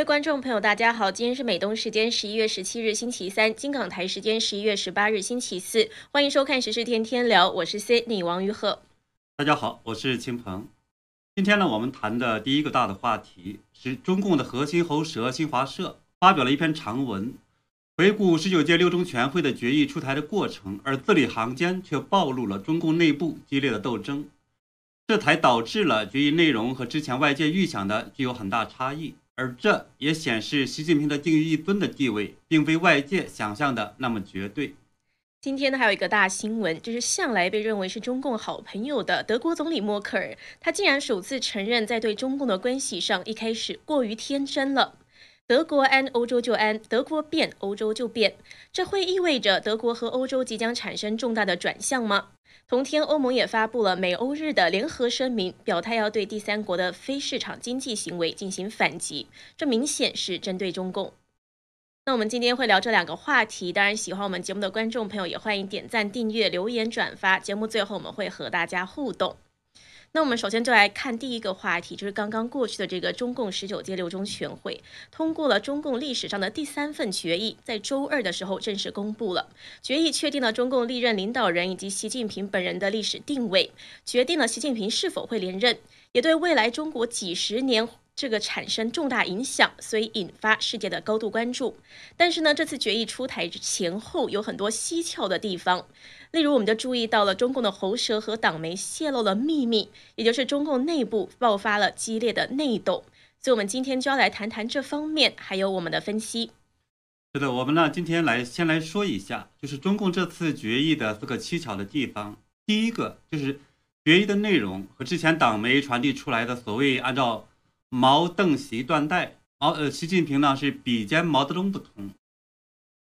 位观众朋友，大家好，今天是美东时间十一月十七日星期三，金港台时间十一月十八日星期四，欢迎收看时事天天聊，我是 Sydney 王于鹤。大家好，我是秦鹏。今天呢，我们谈的第一个大的话题是中共的核心喉舌新华社发表了一篇长文，回顾十九届六中全会的决议出台的过程，而字里行间却暴露了中共内部激烈的斗争，这才导致了决议内容和之前外界预想的具有很大差异。而这也显示习近平的定于一尊的地位，并非外界想象的那么绝对。今天呢，还有一个大新闻，就是向来被认为是中共好朋友的德国总理默克尔，他竟然首次承认，在对中共的关系上，一开始过于天真了。德国安，欧洲就安；德国变，欧洲就变。这会意味着德国和欧洲即将产生重大的转向吗？同天，欧盟也发布了美欧日的联合声明，表态要对第三国的非市场经济行为进行反击。这明显是针对中共。那我们今天会聊这两个话题，当然喜欢我们节目的观众朋友也欢迎点赞、订阅、留言、转发。节目最后我们会和大家互动。那我们首先就来看第一个话题，就是刚刚过去的这个中共十九届六中全会通过了中共历史上的第三份决议，在周二的时候正式公布了。决议确定了中共历任领导人以及习近平本人的历史定位，决定了习近平是否会连任，也对未来中国几十年。这个产生重大影响，所以引发世界的高度关注。但是呢，这次决议出台前后有很多蹊跷的地方，例如我们就注意到了中共的喉舌和党媒泄露了秘密，也就是中共内部爆发了激烈的内斗。所以，我们今天就要来谈谈这方面，还有我们的分析。是的，我们呢今天来先来说一下，就是中共这次决议的四个蹊跷的地方。第一个就是决议的内容和之前党媒传递出来的所谓按照。毛邓习断代，毛呃，习近平呢是比肩毛泽东不同。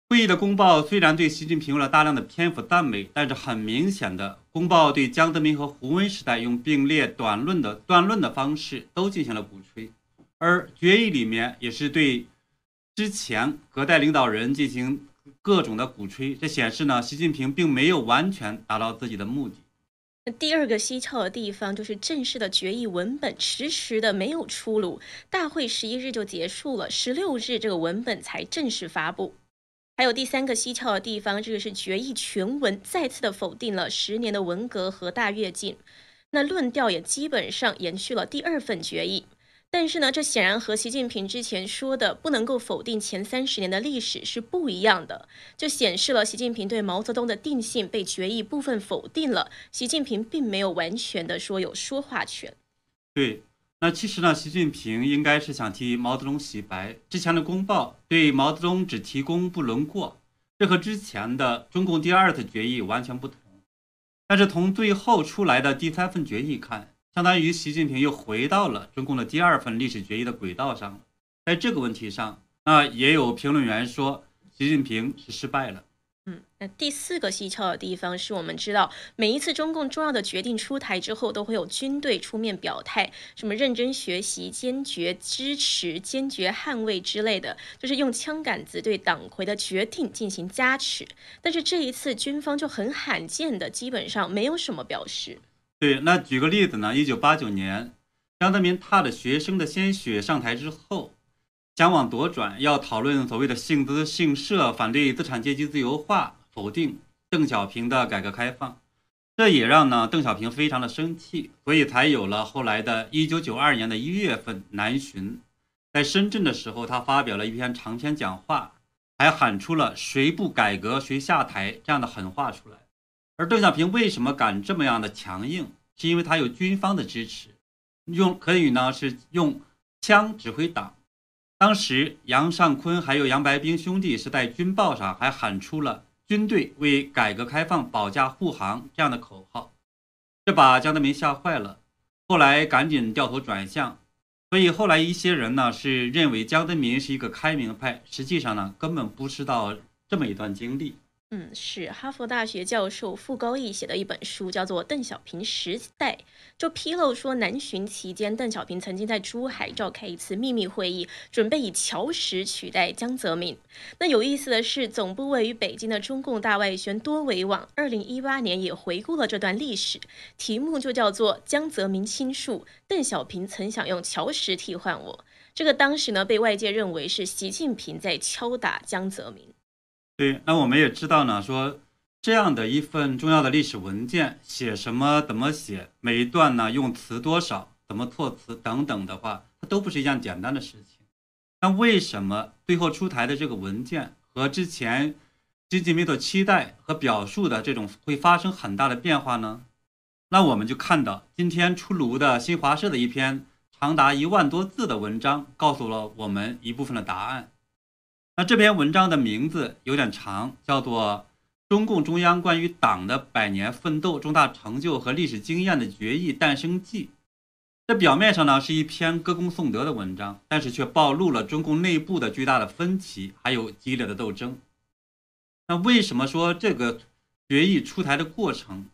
会议的公报虽然对习近平用了大量的篇幅赞美，但是很明显的，公报对江泽民和胡温时代用并列短论的断论的方式都进行了鼓吹，而决议里面也是对之前隔代领导人进行各种的鼓吹，这显示呢，习近平并没有完全达到自己的目的。那第二个蹊跷的地方就是正式的决议文本迟迟的没有出炉，大会十一日就结束了，十六日这个文本才正式发布。还有第三个蹊跷的地方，这个是决议全文再次的否定了十年的文革和大跃进，那论调也基本上延续了第二份决议。但是呢，这显然和习近平之前说的不能够否定前三十年的历史是不一样的，就显示了习近平对毛泽东的定性被决议部分否定了。习近平并没有完全的说有说话权。对，那其实呢，习近平应该是想替毛泽东洗白。之前的公报对毛泽东只提供不论过，这和之前的中共第二次决议完全不同。但是从最后出来的第三份决议看。相当于习近平又回到了中共的第二份历史决议的轨道上，在这个问题上，那也有评论员说，习近平是失败了。嗯，那第四个蹊跷的地方是我们知道，每一次中共重要的决定出台之后，都会有军队出面表态，什么认真学习、坚决支持、坚决捍卫之类的，就是用枪杆子对党魁的决定进行加持。但是这一次军方就很罕见的，基本上没有什么表示。对，那举个例子呢？一九八九年，江泽民踏着学生的鲜血上台之后，想往左转，要讨论所谓的姓资姓社，反对资产阶级自由化，否定邓小平的改革开放，这也让呢邓小平非常的生气，所以才有了后来的一九九二年的一月份南巡，在深圳的时候，他发表了一篇长篇讲话，还喊出了“谁不改革谁下台”这样的狠话出来。而邓小平为什么敢这么样的强硬？是因为他有军方的支持，用可以呢是用枪指挥党。当时杨尚昆还有杨白冰兄弟是在军报上还喊出了“军队为改革开放保驾护航”这样的口号，这把江泽民吓坏了。后来赶紧掉头转向，所以后来一些人呢是认为江泽民是一个开明派，实际上呢根本不知道这么一段经历。嗯，是哈佛大学教授傅高义写的一本书，叫做《邓小平时代》，就披露说，南巡期间，邓小平曾经在珠海召开一次秘密会议，准备以乔石取代江泽民。那有意思的是，总部位于北京的中共大外宣多维网，二零一八年也回顾了这段历史，题目就叫做《江泽民倾述：邓小平曾想用乔石替换我》。这个当时呢被外界认为是习近平在敲打江泽民。对，那我们也知道呢，说这样的一份重要的历史文件，写什么怎么写，每一段呢用词多少，怎么措辞等等的话，它都不是一件简单的事情。那为什么最后出台的这个文件和之前习近平所期待和表述的这种会发生很大的变化呢？那我们就看到今天出炉的新华社的一篇长达一万多字的文章，告诉了我们一部分的答案。那这篇文章的名字有点长，叫做《中共中央关于党的百年奋斗重大成就和历史经验的决议诞生记》。这表面上呢是一篇歌功颂德的文章，但是却暴露了中共内部的巨大的分歧，还有激烈的斗争。那为什么说这个决议出台的过程？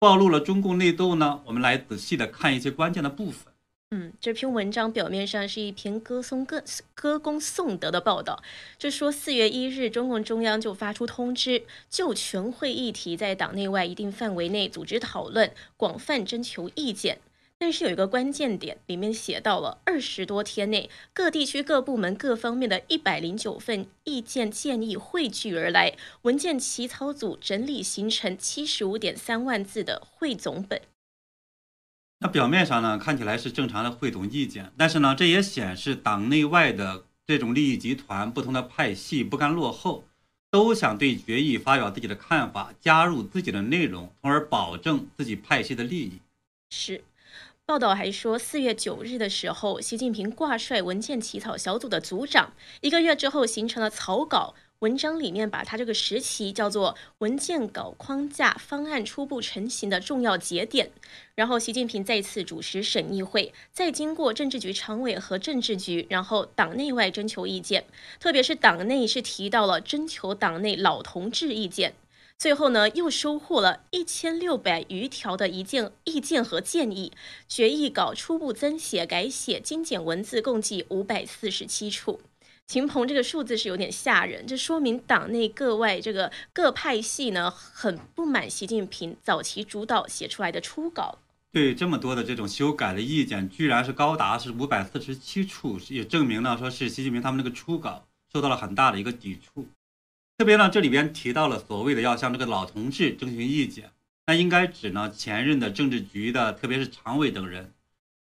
暴露了中共内斗呢？我们来仔细的看一些关键的部分。嗯，这篇文章表面上是一篇歌颂歌歌功颂德的报道，就说四月一日，中共中央就发出通知，就全会议题在党内外一定范围内组织讨论，广泛征求意见。但是有一个关键点，里面写到了二十多天内，各地区各部门各方面的一百零九份意见建议汇聚而来，文件起草组整理形成七十五点三万字的汇总本。那表面上呢，看起来是正常的汇总意见，但是呢，这也显示党内外的这种利益集团、不同的派系不甘落后，都想对决议发表自己的看法，加入自己的内容，从而保证自己派系的利益。是。报道还说，四月九日的时候，习近平挂帅文件起草小组的组长，一个月之后形成了草稿。文章里面把它这个时期叫做文件稿框架方案初步成型的重要节点。然后习近平再次主持审议会，再经过政治局常委和政治局，然后党内外征求意见。特别是党内是提到了征求党内老同志意见。最后呢，又收获了一千六百余条的一件意见和建议，决议稿初步增写、改写、精简文字共计五百四十七处。秦鹏，这个数字是有点吓人，这说明党内各外这个各派系呢，很不满习近平早期主导写出来的初稿。对这么多的这种修改的意见，居然是高达是五百四十七处，也证明呢，说是习近平他们那个初稿受到了很大的一个抵触。特别呢，这里边提到了所谓的要向这个老同志征询意见，那应该指呢前任的政治局的，特别是常委等人，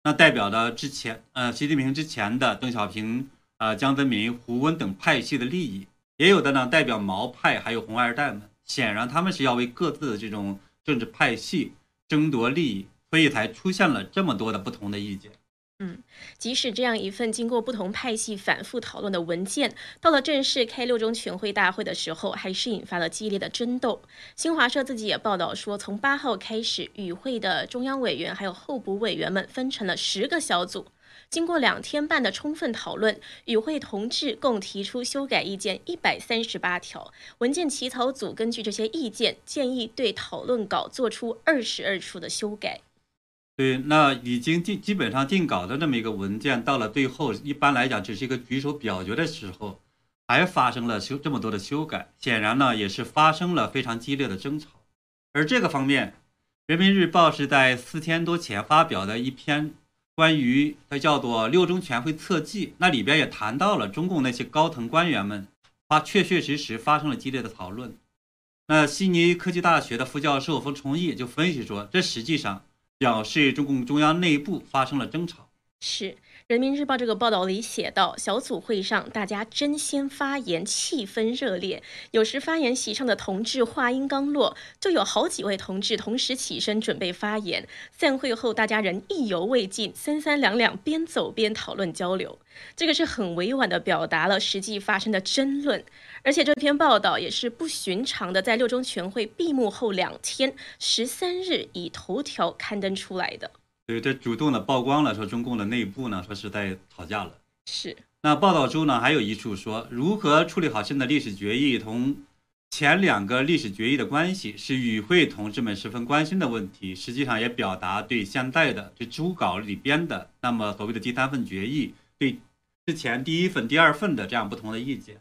那代表的之前呃习近平之前的邓小平、呃江泽民、胡温等派系的利益，也有的呢代表毛派，还有红二代们，显然他们是要为各自的这种政治派系争夺利益，所以才出现了这么多的不同的意见。嗯，即使这样一份经过不同派系反复讨论的文件，到了正式开六中全会大会的时候，还是引发了激烈的争斗。新华社自己也报道说，从八号开始，与会的中央委员还有候补委员们分成了十个小组，经过两天半的充分讨论，与会同志共提出修改意见一百三十八条，文件起草组根据这些意见建议，对讨论稿做出二十二处的修改。对，那已经定基本上定稿的这么一个文件，到了最后，一般来讲只是一个举手表决的时候，还发生了修这么多的修改，显然呢也是发生了非常激烈的争吵。而这个方面，《人民日报》是在四天多前发表的一篇关于它叫做《六中全会侧记》，那里边也谈到了中共那些高层官员们发确确实实发生了激烈的讨论。那悉尼科技大学的副教授冯崇义就分析说，这实际上。表示中共中央内部发生了争吵。是。人民日报这个报道里写道，小组会上大家争先发言，气氛热烈。有时发言席上的同志话音刚落，就有好几位同志同时起身准备发言。散会后，大家仍意犹未尽，三三两两，边走边讨论交流。这个是很委婉的表达了实际发生的争论。而且这篇报道也是不寻常的，在六中全会闭幕后两天，十三日以头条刊登出来的。对，这主动的曝光了，说中共的内部呢，说是在吵架了。是。那报道中呢，还有一处说，如何处理好新的历史决议同前两个历史决议的关系，是与会同志们十分关心的问题。实际上也表达对现在的这初稿里边的那么所谓的第三份决议，对之前第一份、第二份的这样不同的意见。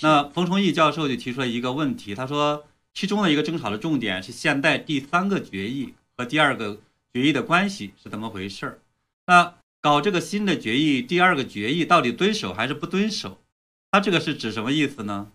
那冯崇义教授就提出了一个问题，他说，其中的一个争吵的重点是现在第三个决议和第二个。决议的关系是怎么回事儿？那搞这个新的决议，第二个决议到底遵守还是不遵守？他这个是指什么意思呢？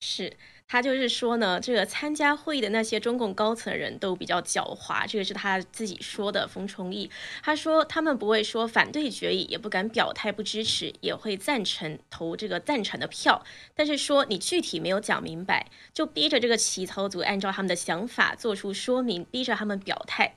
是。他就是说呢，这个参加会议的那些中共高层人都比较狡猾，这个是他自己说的。冯崇义他说，他们不会说反对决议，也不敢表态不支持，也会赞成投这个赞成的票，但是说你具体没有讲明白，就逼着这个起草组按照他们的想法做出说明，逼着他们表态。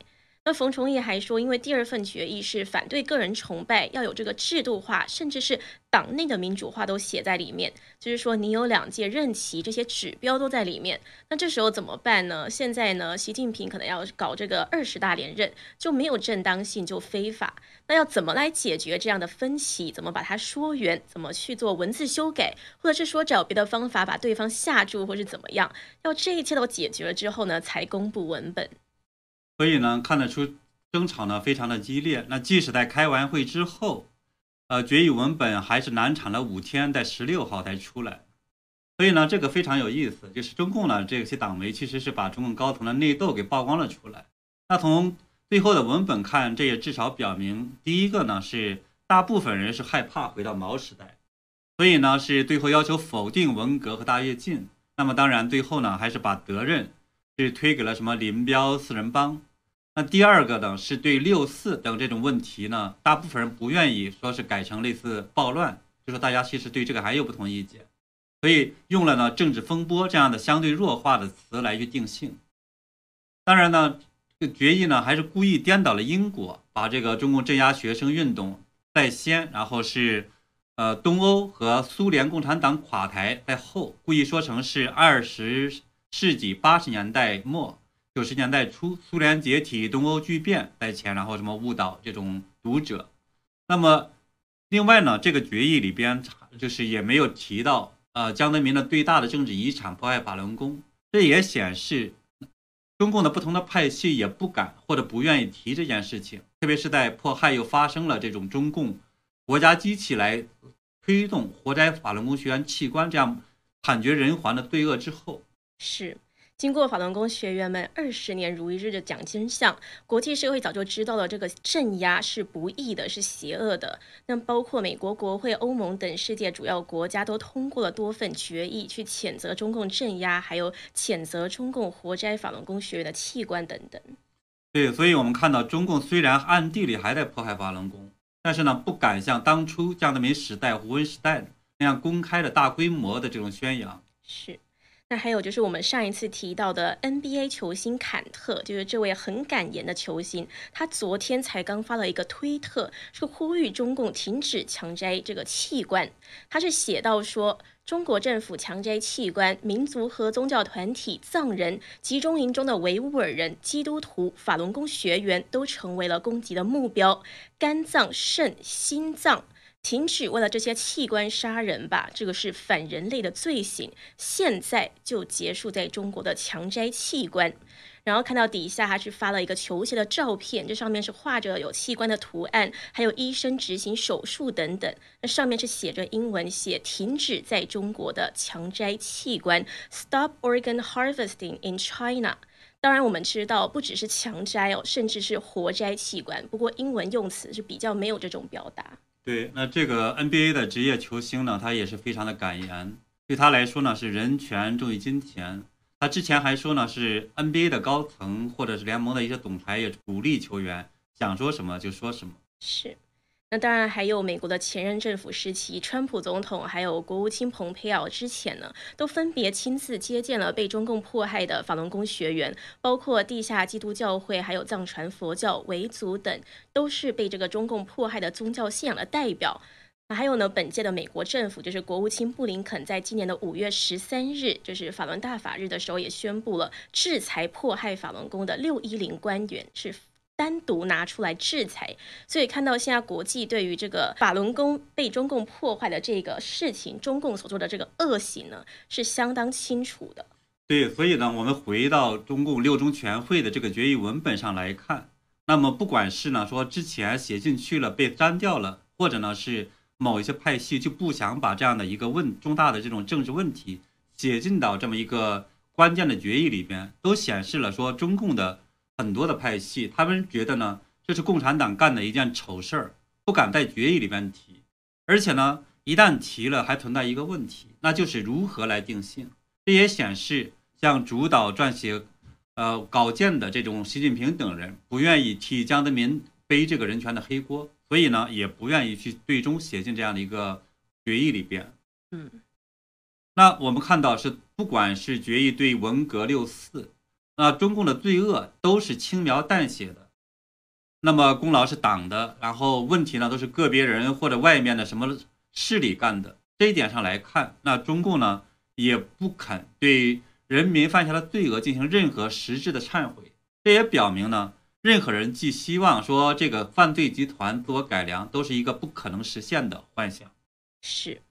那冯崇义还说，因为第二份决议是反对个人崇拜，要有这个制度化，甚至是党内的民主化都写在里面。就是说，你有两届任期，这些指标都在里面。那这时候怎么办呢？现在呢，习近平可能要搞这个二十大连任，就没有正当性，就非法。那要怎么来解决这样的分歧？怎么把它说圆？怎么去做文字修改，或者是说找别的方法把对方吓住，或是怎么样？要这一切都解决了之后呢，才公布文本。所以呢，看得出争吵呢非常的激烈。那即使在开完会之后，呃，决议文本还是难产了五天，在十六号才出来。所以呢，这个非常有意思，就是中共呢这些党媒其实是把中共高层的内斗给曝光了出来。那从最后的文本看，这也至少表明，第一个呢是大部分人是害怕回到毛时代，所以呢是最后要求否定文革和大跃进。那么当然，最后呢还是把责任。是推给了什么林彪四人帮？那第二个呢，是对六四等这种问题呢，大部分人不愿意说是改成类似暴乱，就说大家其实对这个还有不同意见，所以用了呢政治风波这样的相对弱化的词来去定性。当然呢，这个决议呢还是故意颠倒了因果，把这个中共镇压学生运动在先，然后是呃东欧和苏联共产党垮台在后，故意说成是二十。世纪八十年代末九十年代初，苏联解体，东欧巨变在前，然后什么误导这种读者。那么，另外呢，这个决议里边就是也没有提到，呃，江泽民的最大的政治遗产迫害法轮功，这也显示中共的不同的派系也不敢或者不愿意提这件事情，特别是在迫害又发生了这种中共国家机器来推动活摘法轮功学员器官这样惨绝人寰的罪恶之后。是，经过法轮功学员们二十年如一日的讲真相，国际社会早就知道了这个镇压是不义的，是邪恶的。那包括美国国会、欧盟等世界主要国家都通过了多份决议，去谴责中共镇压，还有谴责中共活摘法轮功学员的器官等等。对，所以我们看到中共虽然暗地里还在迫害法轮功，但是呢，不敢像当初江泽民时代、胡温时代那样公开的大规模的这种宣扬。是。还有就是我们上一次提到的 NBA 球星坎特，就是这位很敢言的球星，他昨天才刚发了一个推特，是呼吁中共停止强摘这个器官。他是写到说，中国政府强摘器官，民族和宗教团体、藏人、集中营中的维吾尔人、基督徒、法轮功学员都成为了攻击的目标，肝脏、肾、心脏。停止为了这些器官杀人吧，这个是反人类的罪行。现在就结束在中国的强摘器官。然后看到底下还是发了一个球鞋的照片，这上面是画着有器官的图案，还有医生执行手术等等。那上面是写着英文，写停止在中国的强摘器官，Stop organ harvesting in China。当然我们知道不只是强摘哦，甚至是活摘器官。不过英文用词是比较没有这种表达。对，那这个 NBA 的职业球星呢，他也是非常的敢言。对他来说呢，是人权重于金钱。他之前还说呢，是 NBA 的高层或者是联盟的一些总裁也鼓励球员想说什么就说什么。是。那当然还有美国的前任政府时期，川普总统还有国务卿蓬佩奥之前呢，都分别亲自接见了被中共迫害的法轮功学员，包括地下基督教会、还有藏传佛教、维族等，都是被这个中共迫害的宗教信仰的代表。还有呢，本届的美国政府就是国务卿布林肯在今年的五月十三日，就是法轮大法日的时候，也宣布了制裁迫害法轮功的六一零官员是。单独拿出来制裁，所以看到现在国际对于这个法轮功被中共破坏的这个事情，中共所做的这个恶行呢，是相当清楚的。对，所以呢，我们回到中共六中全会的这个决议文本上来看，那么不管是呢说之前写进去了被删掉了，或者呢是某一些派系就不想把这样的一个问重大的这种政治问题写进到这么一个关键的决议里边，都显示了说中共的。很多的派系，他们觉得呢，这是共产党干的一件丑事儿，不敢在决议里边提，而且呢，一旦提了，还存在一个问题，那就是如何来定性。这也显示，像主导撰写呃稿件的这种习近平等人，不愿意替江泽民背这个人权的黑锅，所以呢，也不愿意去最终写进这样的一个决议里边。嗯，那我们看到是，不管是决议对文革六四，那中共的罪恶都是轻描淡写的。那么功劳是党的，然后问题呢都是个别人或者外面的什么势力干的。这一点上来看，那中共呢也不肯对人民犯下的罪恶进行任何实质的忏悔。这也表明呢，任何人寄希望说这个犯罪集团自我改良，都是一个不可能实现的幻想。是。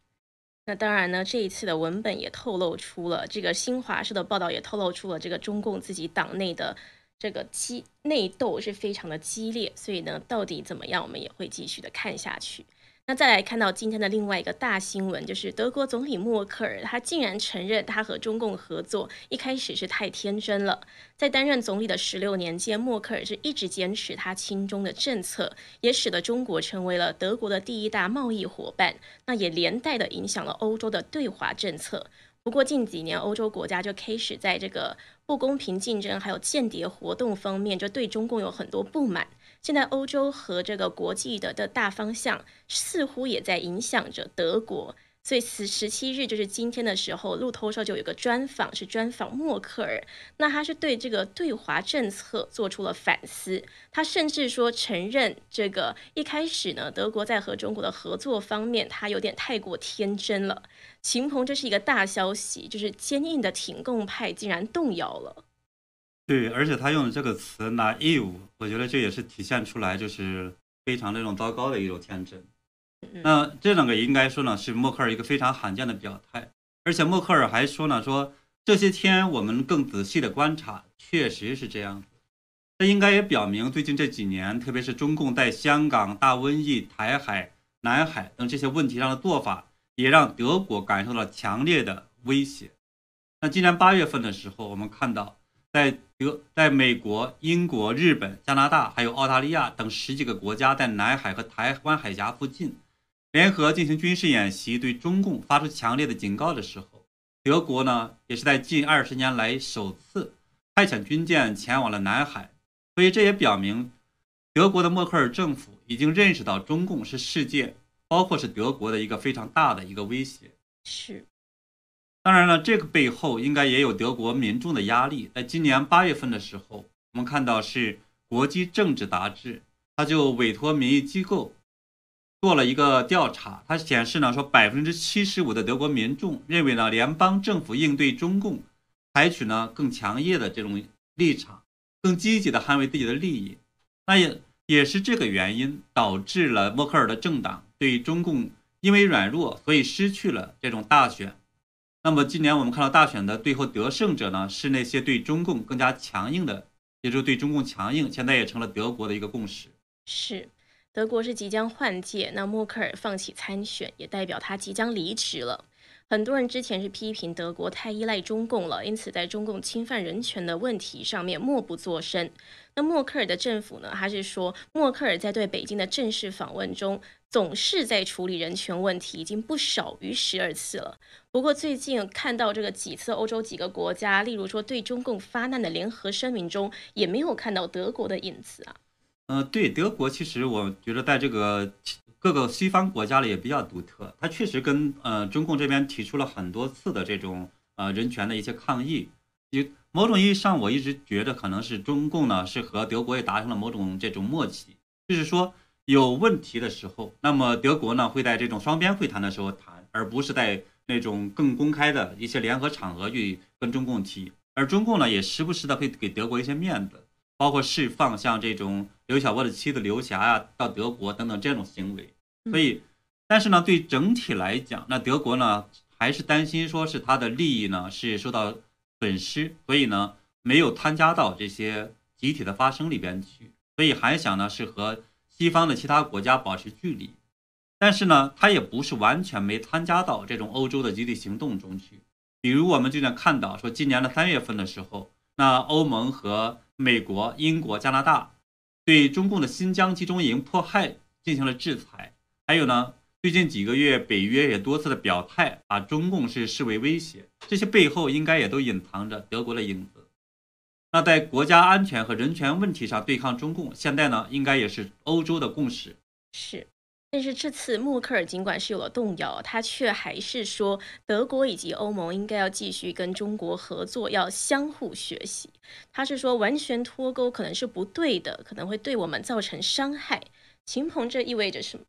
那当然呢，这一次的文本也透露出了这个新华社的报道，也透露出了这个中共自己党内的。这个激内斗是非常的激烈，所以呢，到底怎么样，我们也会继续的看下去。那再来看到今天的另外一个大新闻，就是德国总理默克尔，他竟然承认他和中共合作一开始是太天真了。在担任总理的十六年间，默克尔是一直坚持他亲中的政策，也使得中国成为了德国的第一大贸易伙伴，那也连带的影响了欧洲的对华政策。不过近几年，欧洲国家就开始在这个不公平竞争还有间谍活动方面，就对中共有很多不满。现在欧洲和这个国际的的大方向，似乎也在影响着德国。所以十十七日就是今天的时候，路透社就有个专访，是专访默克尔。那他是对这个对华政策做出了反思，他甚至说承认这个一开始呢，德国在和中国的合作方面，他有点太过天真了。秦鹏，这是一个大消息，就是坚硬的挺共派竟然动摇了。对，而且他用的这个词 “naive”，我觉得这也是体现出来就是非常那种糟糕的一种天真。那这两个应该说呢，是默克尔一个非常罕见的表态，而且默克尔还说呢，说这些天我们更仔细的观察，确实是这样子。这应该也表明，最近这几年，特别是中共在香港、大瘟疫、台海、南海等这些问题上的做法，也让德国感受到强烈的威胁。那今年八月份的时候，我们看到，在德、在美国、英国、日本、加拿大还有澳大利亚等十几个国家，在南海和台湾海峡附近。联合进行军事演习，对中共发出强烈的警告的时候，德国呢也是在近二十年来首次派遣军舰前往了南海，所以这也表明，德国的默克尔政府已经认识到中共是世界，包括是德国的一个非常大的一个威胁。是，当然了，这个背后应该也有德国民众的压力。在今年八月份的时候，我们看到是国际政治杂志，他就委托民意机构。做了一个调查，它显示呢，说百分之七十五的德国民众认为呢，联邦政府应对中共采取呢更强硬的这种立场，更积极的捍卫自己的利益。那也也是这个原因导致了默克尔的政党对中共因为软弱，所以失去了这种大选。那么今年我们看到大选的最后得胜者呢，是那些对中共更加强硬的，也就是对中共强硬，现在也成了德国的一个共识。是。德国是即将换届，那默克尔放弃参选，也代表他即将离职了。很多人之前是批评德国太依赖中共了，因此在中共侵犯人权的问题上面默不作声。那默克尔的政府呢？他是说，默克尔在对北京的正式访问中，总是在处理人权问题，已经不少于十二次了。不过最近看到这个几次欧洲几个国家，例如说对中共发难的联合声明中，也没有看到德国的影子啊。嗯，对，德国其实我觉得在这个各个西方国家里也比较独特。它确实跟呃中共这边提出了很多次的这种呃人权的一些抗议。有某种意义上，我一直觉得可能是中共呢是和德国也达成了某种这种默契，就是说有问题的时候，那么德国呢会在这种双边会谈的时候谈，而不是在那种更公开的一些联合场合去跟中共提。而中共呢也时不时的会给德国一些面子。包括释放像这种刘晓波的妻子刘霞啊到德国等等这种行为，所以，但是呢，对整体来讲，那德国呢还是担心说是他的利益呢是受到损失，所以呢没有参加到这些集体的发声里边去，所以还想呢是和西方的其他国家保持距离，但是呢他也不是完全没参加到这种欧洲的集体行动中去，比如我们就能看到说今年的三月份的时候，那欧盟和美国、英国、加拿大对中共的新疆集中营迫害进行了制裁。还有呢，最近几个月，北约也多次的表态，把中共是视为威胁。这些背后应该也都隐藏着德国的影子。那在国家安全和人权问题上对抗中共，现在呢，应该也是欧洲的共识。是。但是这次默克尔尽管是有了动摇，他却还是说德国以及欧盟应该要继续跟中国合作，要相互学习。他是说完全脱钩可能是不对的，可能会对我们造成伤害。秦鹏，这意味着什么？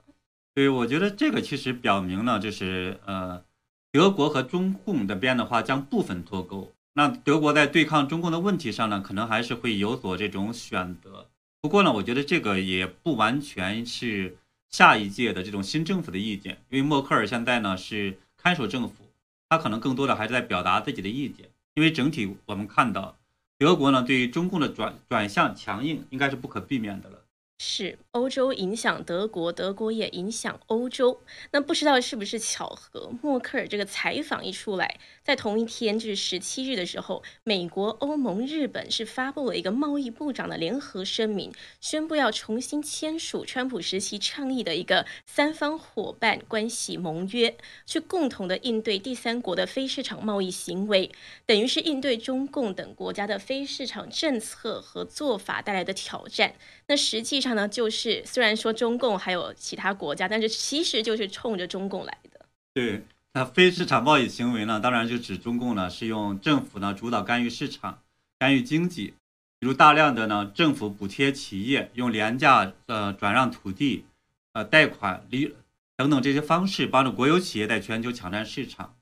对，我觉得这个其实表明呢，就是呃，德国和中共这边的话将部分脱钩。那德国在对抗中共的问题上呢，可能还是会有所这种选择。不过呢，我觉得这个也不完全是。下一届的这种新政府的意见，因为默克尔现在呢是看守政府，他可能更多的还是在表达自己的意见。因为整体我们看到，德国呢对于中共的转转向强硬，应该是不可避免的了。是欧洲影响德国，德国也影响欧洲。那不知道是不是巧合？默克尔这个采访一出来，在同一天，就是十七日的时候，美国、欧盟、日本是发布了一个贸易部长的联合声明，宣布要重新签署川普时期倡议的一个三方伙伴关系盟约，去共同的应对第三国的非市场贸易行为，等于是应对中共等国家的非市场政策和做法带来的挑战。那实际上呢，就是是虽然说中共还有其他国家，但是其实就是冲着中共来的。对，那非市场贸易行为呢，当然就指中共呢是用政府呢主导干预市场、干预经济，比如大量的呢政府补贴企业，用廉价呃转让土地、呃贷款、利等等这些方式，帮助国有企业在全球抢占市场，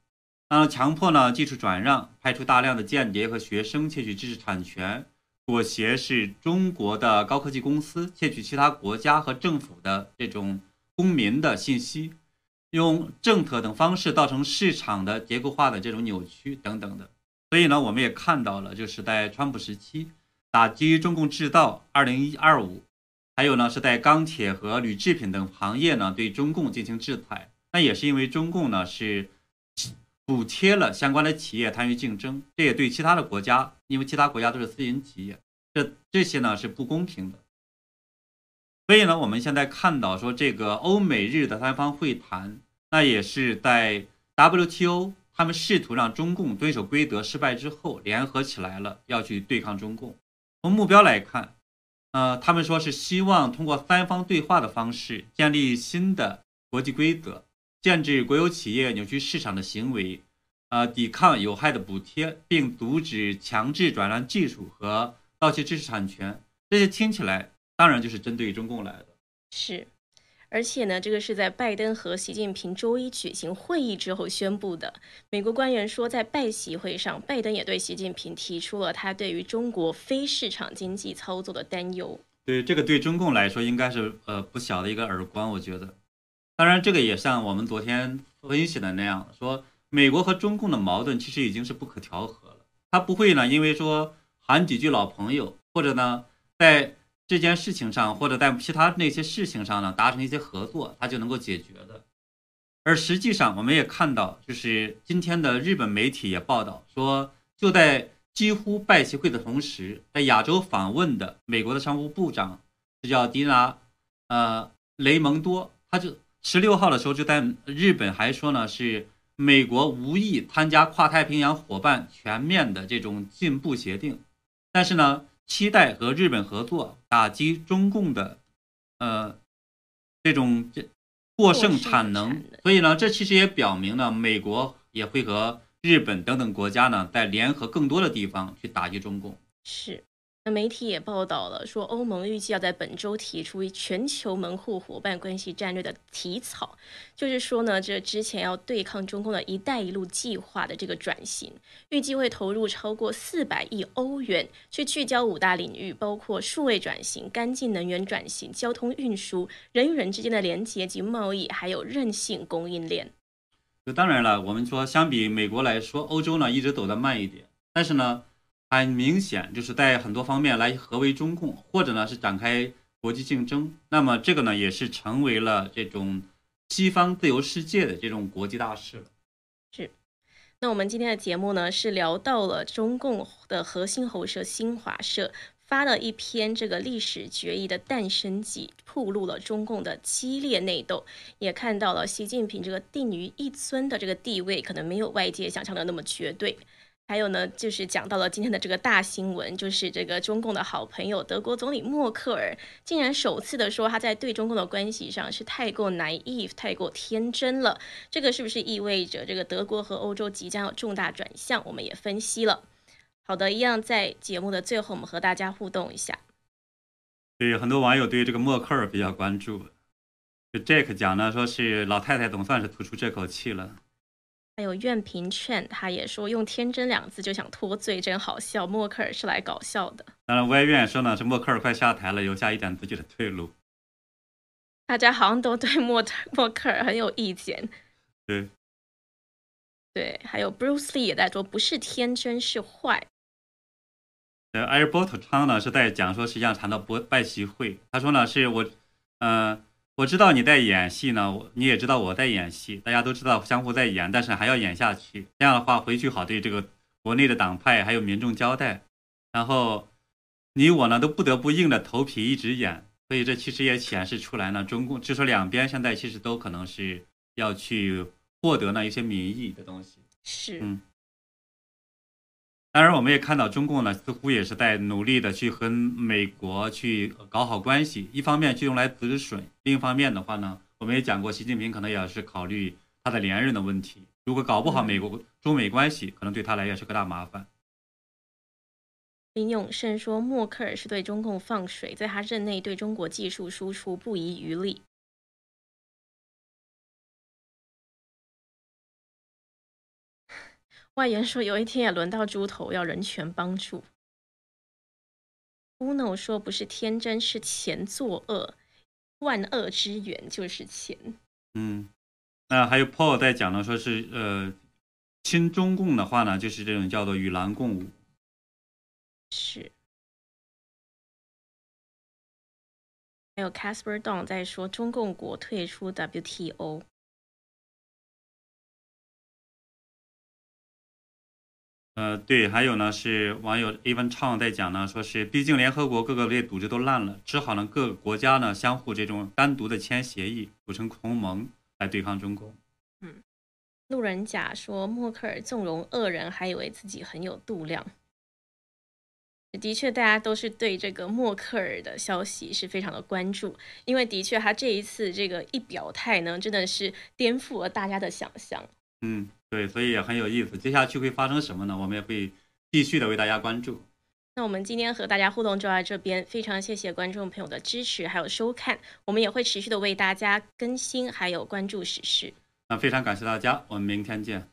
那强迫呢技术转让，派出大量的间谍和学生窃取知识产权。妥协是中国的高科技公司窃取其他国家和政府的这种公民的信息，用政策等方式造成市场的结构化的这种扭曲等等的。所以呢，我们也看到了，就是在川普时期打击中共制造二零一二五，还有呢是在钢铁和铝制品等行业呢对中共进行制裁。那也是因为中共呢是。补贴了相关的企业参与竞争，这也对其他的国家，因为其他国家都是私营企业，这这些呢是不公平的。所以呢，我们现在看到说这个欧美日的三方会谈，那也是在 WTO，他们试图让中共遵守规则失败之后，联合起来了，要去对抗中共。从目标来看，呃，他们说是希望通过三方对话的方式，建立新的国际规则。限制国有企业扭曲市场的行为，呃，抵抗有害的补贴，并阻止强制转让技术和盗窃知识产权。这些听起来当然就是针对中共来的。是，而且呢，这个是在拜登和习近平周一举行会议之后宣布的。美国官员说，在拜习会上，拜登也对习近平提出了他对于中国非市场经济操作的担忧。对，这个对中共来说应该是呃不小的一个耳光，我觉得。当然，这个也像我们昨天分析的那样，说美国和中共的矛盾其实已经是不可调和了。他不会呢，因为说喊几句老朋友，或者呢在这件事情上，或者在其他那些事情上呢达成一些合作，他就能够解决的。而实际上，我们也看到，就是今天的日本媒体也报道说，就在几乎拜习会的同时，在亚洲访问的美国的商务部长这叫迪拉，呃，雷蒙多，他就。十六号的时候，就在日本还说呢，是美国无意参加跨太平洋伙伴全面的这种进步协定，但是呢，期待和日本合作打击中共的，呃，这种这过剩产能。所以呢，这其实也表明呢，美国也会和日本等等国家呢，在联合更多的地方去打击中共。是。那媒体也报道了，说欧盟预计要在本周提出全球门户伙伴关系战略的提草，就是说呢，这之前要对抗中共的一带一路计划的这个转型，预计会投入超过四百亿欧元，去聚焦五大领域，包括数位转型、干净能源转型、交通运输、人与人之间的连接及贸易，还有韧性供应链。那当然了，我们说相比美国来说，欧洲呢一直走得慢一点，但是呢。很明显，就是在很多方面来合围中共，或者呢是展开国际竞争。那么这个呢也是成为了这种西方自由世界的这种国际大事了。是。那我们今天的节目呢，是聊到了中共的核心喉舌新华社发了一篇这个历史决议的诞生记，铺露了中共的激烈内斗，也看到了习近平这个定于一尊的这个地位，可能没有外界想象的那么绝对。还有呢，就是讲到了今天的这个大新闻，就是这个中共的好朋友德国总理默克尔，竟然首次的说他在对中共的关系上是太过 naive，太过天真了。这个是不是意味着这个德国和欧洲即将有重大转向？我们也分析了。好的，一样在节目的最后，我们和大家互动一下。对，很多网友对这个默克尔比较关注。就 Jack 讲呢，说是老太太总算是吐出这口气了。还有苑平劝，他也说用“天真”两字就想脱罪，真好笑。默克尔是来搞笑的。当然，歪院说呢，是默克尔快下台了，留下一点自己的退路。大家好像都对默默克尔很有意见。对，对，还有 Bruce Lee 也在说，不是天真，是坏。呃，Airbot 昌呢是在讲说，实际上谈到不拜习会，他说呢是我，嗯。我知道你在演戏呢，你也知道我在演戏，大家都知道相互在演，但是还要演下去。这样的话，回去好对这个国内的党派还有民众交代。然后你我呢都不得不硬着头皮一直演，所以这其实也显示出来呢，中共就说两边现在其实都可能是要去获得呢一些民意的东西。是，嗯。当然，我们也看到中共呢，似乎也是在努力的去和美国去搞好关系。一方面去用来止损，另一方面的话呢，我们也讲过，习近平可能也是考虑他的连任的问题。如果搞不好美国中美关系，可能对他来也是个大麻烦。林永胜说，默克尔是对中共放水，在他任内对中国技术输出不遗余力。外援说，有一天也轮到猪头要人权帮助。Uno 说，不是天真，是钱作恶，万恶之源就是钱。嗯，那还有 Paul 在讲呢，说是呃，亲中共的话呢，就是这种叫做与狼共舞。是。还有 Casper Don 在说，中共国退出 WTO。呃，对，还有呢，是网友 Even Chang 在讲呢，说是毕竟联合国各个类组织都烂了，只好呢各个国家呢相互这种单独的签协议，组成同盟来对抗中共。嗯，路人甲说默克尔纵容恶人，还以为自己很有度量。的确，大家都是对这个默克尔的消息是非常的关注，因为的确他这一次这个一表态呢，真的是颠覆了大家的想象。嗯。对，所以也很有意思。接下去会发生什么呢？我们也会继续的为大家关注。那我们今天和大家互动就到这边，非常谢谢观众朋友的支持还有收看。我们也会持续的为大家更新还有关注时事。那非常感谢大家，我们明天见。